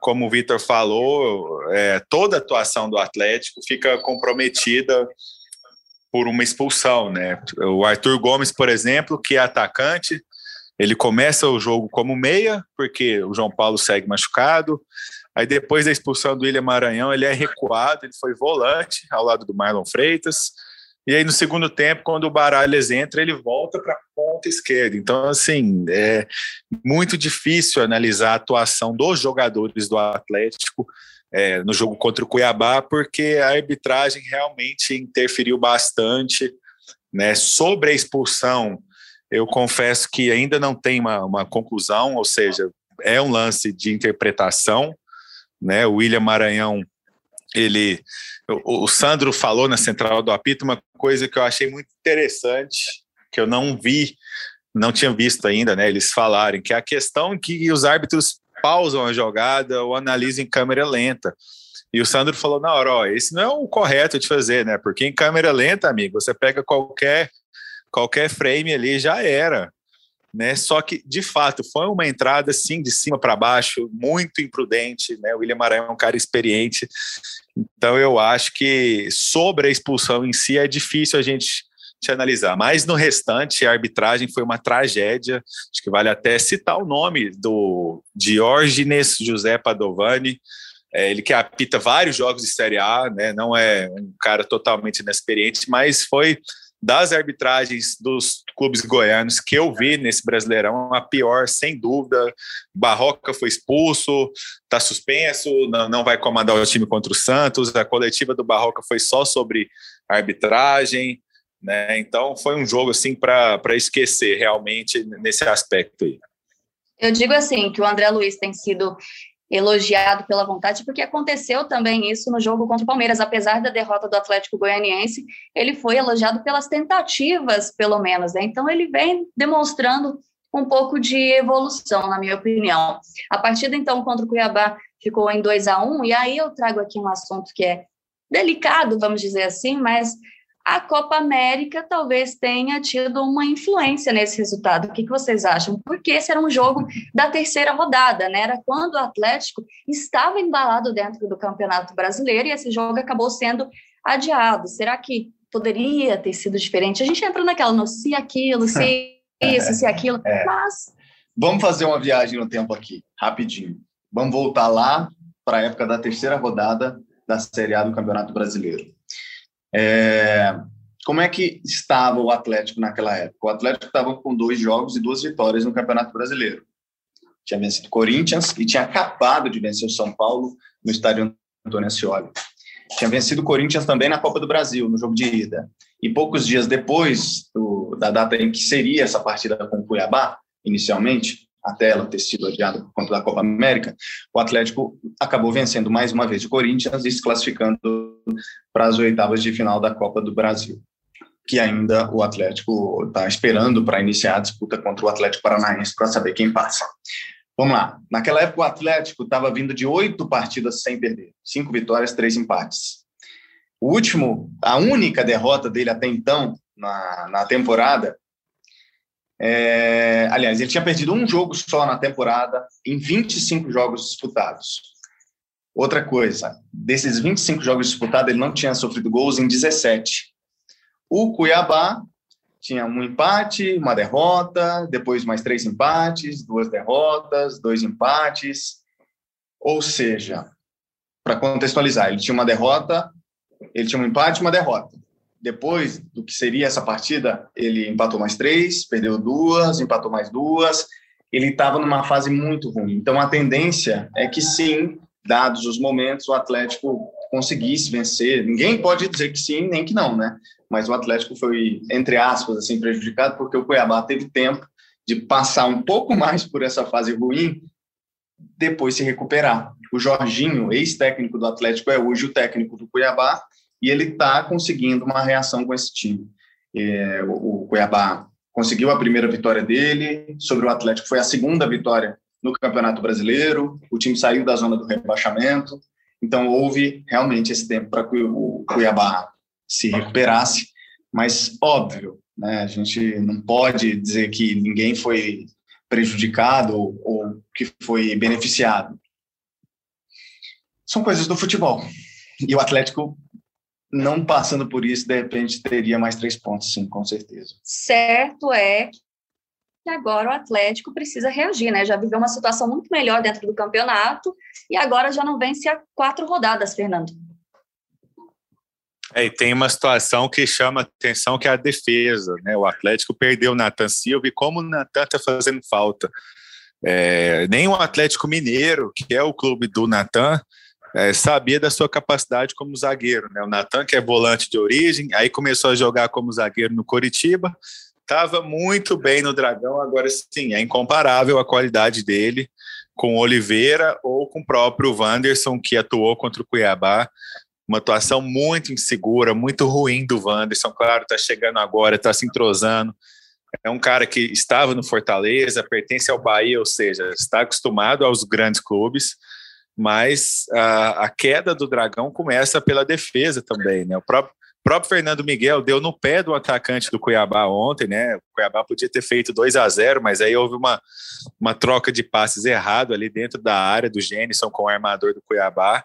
como o Vitor falou, é, toda atuação do Atlético fica comprometida por uma expulsão, né? O Arthur Gomes, por exemplo, que é atacante, ele começa o jogo como meia, porque o João Paulo segue machucado. Aí depois da expulsão do William Maranhão, ele é recuado, ele foi volante ao lado do Marlon Freitas. E aí, no segundo tempo, quando o Baralhas entra, ele volta para a ponta esquerda. Então, assim, é muito difícil analisar a atuação dos jogadores do Atlético é, no jogo contra o Cuiabá, porque a arbitragem realmente interferiu bastante. Né? Sobre a expulsão, eu confesso que ainda não tem uma, uma conclusão, ou seja, é um lance de interpretação. Né? O William Maranhão ele o, o Sandro falou na central do apito uma coisa que eu achei muito interessante que eu não vi não tinha visto ainda né eles falarem que é a questão que os árbitros pausam a jogada ou analisam em câmera lenta e o Sandro falou na hora ó, esse não é o correto de fazer né porque em câmera lenta amigo você pega qualquer qualquer frame ali já era né? Só que, de fato, foi uma entrada assim de cima para baixo, muito imprudente, né? O William Maranhão é um cara experiente, então eu acho que sobre a expulsão em si é difícil a gente te analisar. Mas no restante, a arbitragem foi uma tragédia. Acho que vale até citar o nome do Diógenes José Padovani. É, ele que apita vários jogos de Série A, né? não é um cara totalmente inexperiente, mas foi das arbitragens dos clubes goianos que eu vi nesse Brasileirão, a pior, sem dúvida. Barroca foi expulso, está suspenso, não, não vai comandar o time contra o Santos. A coletiva do Barroca foi só sobre arbitragem. Né? Então foi um jogo assim para esquecer realmente nesse aspecto aí. Eu digo assim que o André Luiz tem sido elogiado pela vontade, porque aconteceu também isso no jogo contra o Palmeiras, apesar da derrota do Atlético Goianiense, ele foi elogiado pelas tentativas, pelo menos, né? Então ele vem demonstrando um pouco de evolução, na minha opinião. A partida então contra o Cuiabá ficou em 2 a 1 e aí eu trago aqui um assunto que é delicado, vamos dizer assim, mas a Copa América talvez tenha tido uma influência nesse resultado. O que, que vocês acham? Porque esse era um jogo da terceira rodada, né? Era quando o Atlético estava embalado dentro do Campeonato Brasileiro e esse jogo acabou sendo adiado. Será que poderia ter sido diferente? A gente entra naquela, no se aquilo, se isso, se aquilo, é. mas... Vamos fazer uma viagem no tempo aqui, rapidinho. Vamos voltar lá para a época da terceira rodada da Série A do Campeonato Brasileiro. É, como é que estava o Atlético naquela época? O Atlético estava com dois jogos e duas vitórias no Campeonato Brasileiro. Tinha vencido Corinthians e tinha acabado de vencer o São Paulo no estádio Antônio Ascioli. Tinha vencido o Corinthians também na Copa do Brasil, no jogo de ida. E poucos dias depois do, da data em que seria essa partida com o Cuiabá, inicialmente, até ela ter sido adiada por conta da Copa América, o Atlético acabou vencendo mais uma vez o Corinthians e se classificando para as oitavas de final da Copa do Brasil que ainda o Atlético está esperando para iniciar a disputa contra o Atlético Paranaense para saber quem passa. Vamos lá. Naquela época, o Atlético estava vindo de oito partidas sem perder, cinco vitórias, três empates. O último, a única derrota dele até então na, na temporada, é, aliás, ele tinha perdido um jogo só na temporada em 25 jogos disputados. Outra coisa, desses 25 jogos disputados, ele não tinha sofrido gols em 17. O Cuiabá tinha um empate, uma derrota, depois mais três empates, duas derrotas, dois empates. Ou seja, para contextualizar, ele tinha uma derrota, ele tinha um empate, uma derrota. Depois do que seria essa partida, ele empatou mais três, perdeu duas, empatou mais duas. Ele estava numa fase muito ruim. Então a tendência é que sim, dados os momentos, o Atlético conseguisse vencer. Ninguém pode dizer que sim, nem que não, né? Mas o Atlético foi, entre aspas, assim, prejudicado porque o Cuiabá teve tempo de passar um pouco mais por essa fase ruim, depois se recuperar. O Jorginho, ex-técnico do Atlético, é hoje o técnico do Cuiabá e ele está conseguindo uma reação com esse time. É, o, o Cuiabá conseguiu a primeira vitória dele sobre o Atlético, foi a segunda vitória no Campeonato Brasileiro. O time saiu da zona do rebaixamento, então, houve realmente esse tempo para que o Cuiabá se recuperasse, mas óbvio, né, a gente não pode dizer que ninguém foi prejudicado ou, ou que foi beneficiado. São coisas do futebol. E o Atlético, não passando por isso, de repente teria mais três pontos, sim, com certeza. Certo é que agora o Atlético precisa reagir, né? Já viveu uma situação muito melhor dentro do campeonato e agora já não vence há quatro rodadas, Fernando. É, e tem uma situação que chama atenção que é a defesa, né? O Atlético perdeu o Nathan Silva e como o Nathan está fazendo falta. É, nem o Atlético Mineiro, que é o clube do Natan, é, sabia da sua capacidade como zagueiro. Né? O Natan, que é volante de origem, aí começou a jogar como zagueiro no Coritiba, estava muito bem no Dragão, agora sim, é incomparável a qualidade dele com Oliveira ou com o próprio Wanderson, que atuou contra o Cuiabá. Uma atuação muito insegura, muito ruim do Wanderson. Claro, está chegando agora, está se entrosando. É um cara que estava no Fortaleza, pertence ao Bahia, ou seja, está acostumado aos grandes clubes, mas a, a queda do Dragão começa pela defesa também. Né? O próprio próprio Fernando Miguel deu no pé do atacante do Cuiabá ontem, né? O Cuiabá podia ter feito 2 a 0 mas aí houve uma, uma troca de passes errado ali dentro da área do Gênison com o armador do Cuiabá.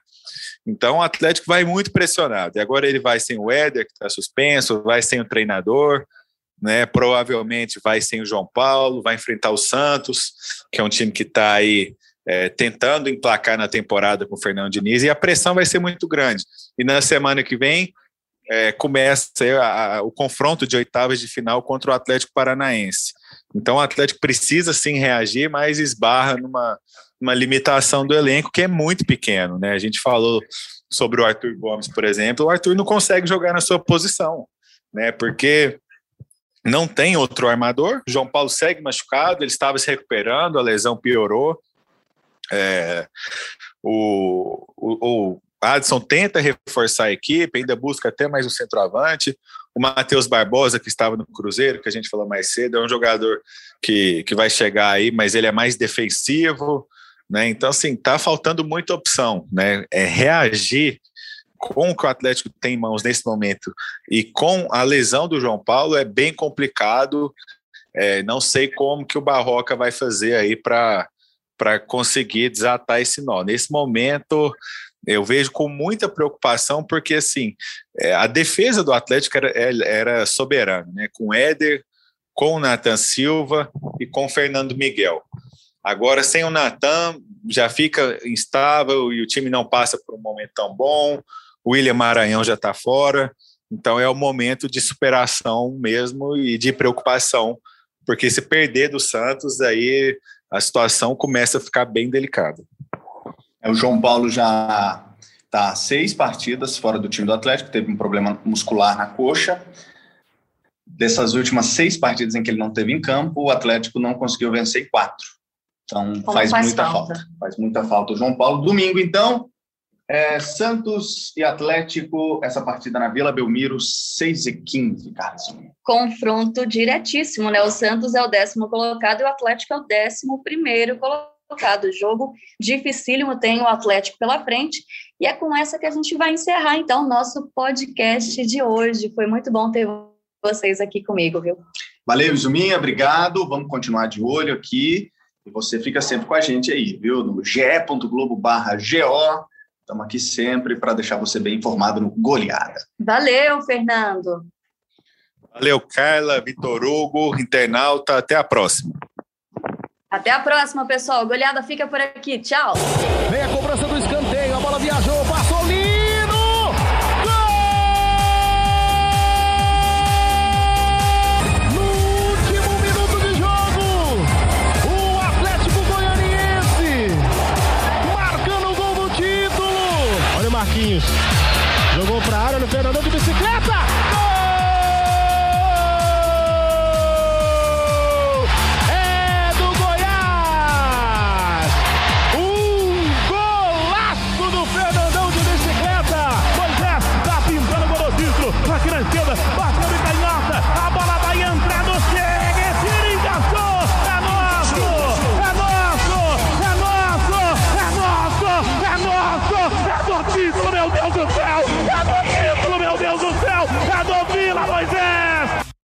Então o Atlético vai muito pressionado. E agora ele vai sem o Éder, que está suspenso, vai sem o treinador, né? Provavelmente vai sem o João Paulo, vai enfrentar o Santos, que é um time que está aí é, tentando emplacar na temporada com o Fernando Diniz, e a pressão vai ser muito grande. E na semana que vem é, começa a, a, o confronto de oitavas de final contra o Atlético Paranaense. Então o Atlético precisa sim reagir, mas esbarra numa, limitação do elenco que é muito pequeno. Né? A gente falou sobre o Arthur Gomes, por exemplo, o Arthur não consegue jogar na sua posição, né? porque não tem outro armador. João Paulo segue machucado, ele estava se recuperando, a lesão piorou. É, o, o, Adson tenta reforçar a equipe, ainda busca até mais um centroavante. O Matheus Barbosa, que estava no Cruzeiro, que a gente falou mais cedo, é um jogador que, que vai chegar aí, mas ele é mais defensivo, né? Então, assim, tá faltando muita opção, né? É reagir com o que o Atlético tem em mãos nesse momento e com a lesão do João Paulo é bem complicado. É, não sei como que o Barroca vai fazer aí para conseguir desatar esse nó. Nesse momento, eu vejo com muita preocupação, porque assim, é, a defesa do Atlético era, era soberana, né? Com Éder, com o Nathan Silva e com o Fernando Miguel. Agora, sem o Natan, já fica instável e o time não passa por um momento tão bom. O William Maranhão já está fora. Então, é o momento de superação mesmo e de preocupação, porque se perder do Santos, aí a situação começa a ficar bem delicada. É, o João Paulo já está seis partidas fora do time do Atlético, teve um problema muscular na coxa. Dessas últimas seis partidas em que ele não teve em campo, o Atlético não conseguiu vencer quatro. Então faz, faz, muita falta. falta. Faz muita falta. O João Paulo, domingo, então, é, Santos e Atlético, essa partida na Vila Belmiro, 6 e 15, Carlos. Confronto diretíssimo, né? O Santos é o décimo colocado e o Atlético é o décimo primeiro colocado. Jogo dificílimo, tem o Atlético pela frente. E é com essa que a gente vai encerrar, então, o nosso podcast de hoje. Foi muito bom ter vocês aqui comigo, viu? Valeu, Zuminha, obrigado. Vamos continuar de olho aqui. E você fica sempre com a gente aí, viu? No ge.globo barra GO. Estamos aqui sempre para deixar você bem informado no Goleada. Valeu, Fernando. Valeu, Carla, Vitor Hugo, internauta. Até a próxima. Até a próxima, pessoal. Goleada fica por aqui. Tchau. Vem a cobrança do escanteio. A bola viajou, passou livre. Jogou para a área no Fernandão de bicicleta.